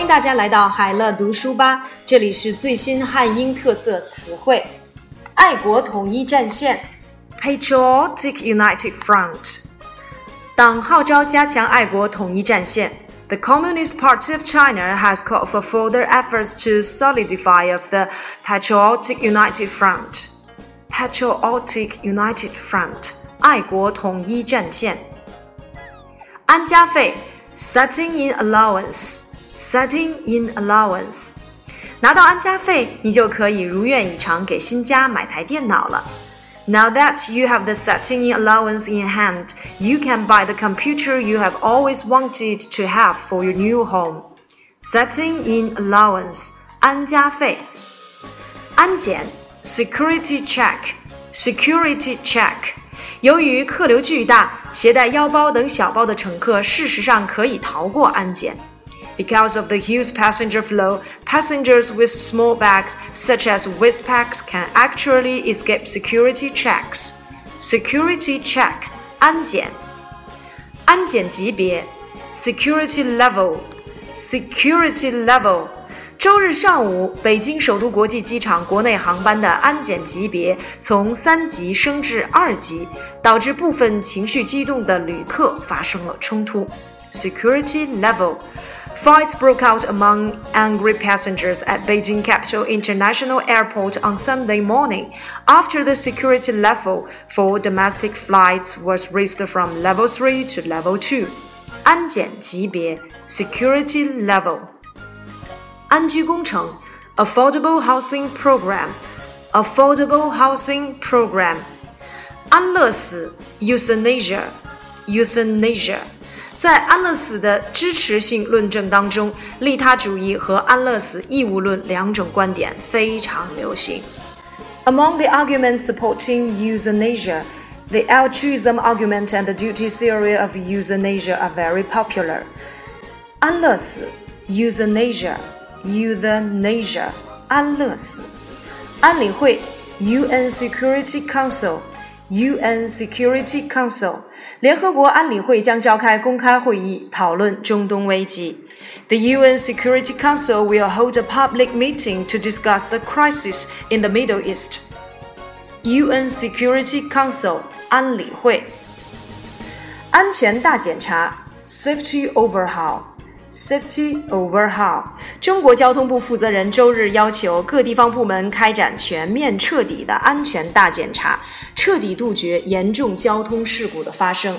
迎大家来到海乐读书吧，这里是最新汉英特色词汇。爱国统一战线 （Patriotic United Front） 党号召加强爱国统一战线。The Communist Party of China has called for further efforts to solidify of the Patriotic United Front. Patriotic United Front 爱国统一战线。安家费 （Setting in Allowance）。 Setting in allowance，拿到安家费，你就可以如愿以偿给新家买台电脑了。Now that you have the setting in allowance in hand, you can buy the computer you have always wanted to have for your new home. Setting in allowance，安家费。安检，security check，security check。由于客流巨大，携带腰包等小包的乘客事实上可以逃过安检。 because of the huge passenger flow, passengers with small bags, such as waist packs, can actually escape security checks. Security check 安检，安检级别 security level security level。周日上午，北京首都国际机场国内航班的安检级别从三级升至二级，导致部分情绪激动的旅客发生了冲突。Security level。Fights broke out among angry passengers at Beijing Capital International Airport on Sunday morning after the security level for domestic flights was raised from level 3 to level 2. 安检级别 security level. 安居工程 affordable housing program affordable housing program. 安乐死 euthanasia euthanasia 在安乐死的支持性论证当中，利他主义和安乐死义务论两种观点非常流行。Among the arguments supporting euthanasia, the altruism argument and the duty theory of euthanasia are very popular. 安乐死 euthanasia euthanasia 安乐死。安理会 UN Security Council UN Security Council 联合国安理会将召开公开会议，讨论中东危机。The UN Security Council will hold a public meeting to discuss the crisis in the Middle East. UN Security Council 安理会。安全大检查 Safety Overhaul。 Safety overhaul。中国交通部负责人周日要求各地方部门开展全面彻底的安全大检查，彻底杜绝严重交通事故的发生。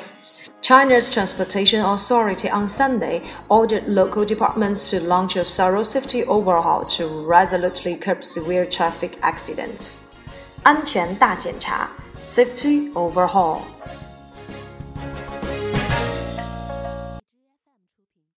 China's Transportation Authority on Sunday ordered local departments to launch a thorough safety overhaul to resolutely curb severe traffic accidents. 安全大检查 （Safety Overhaul）。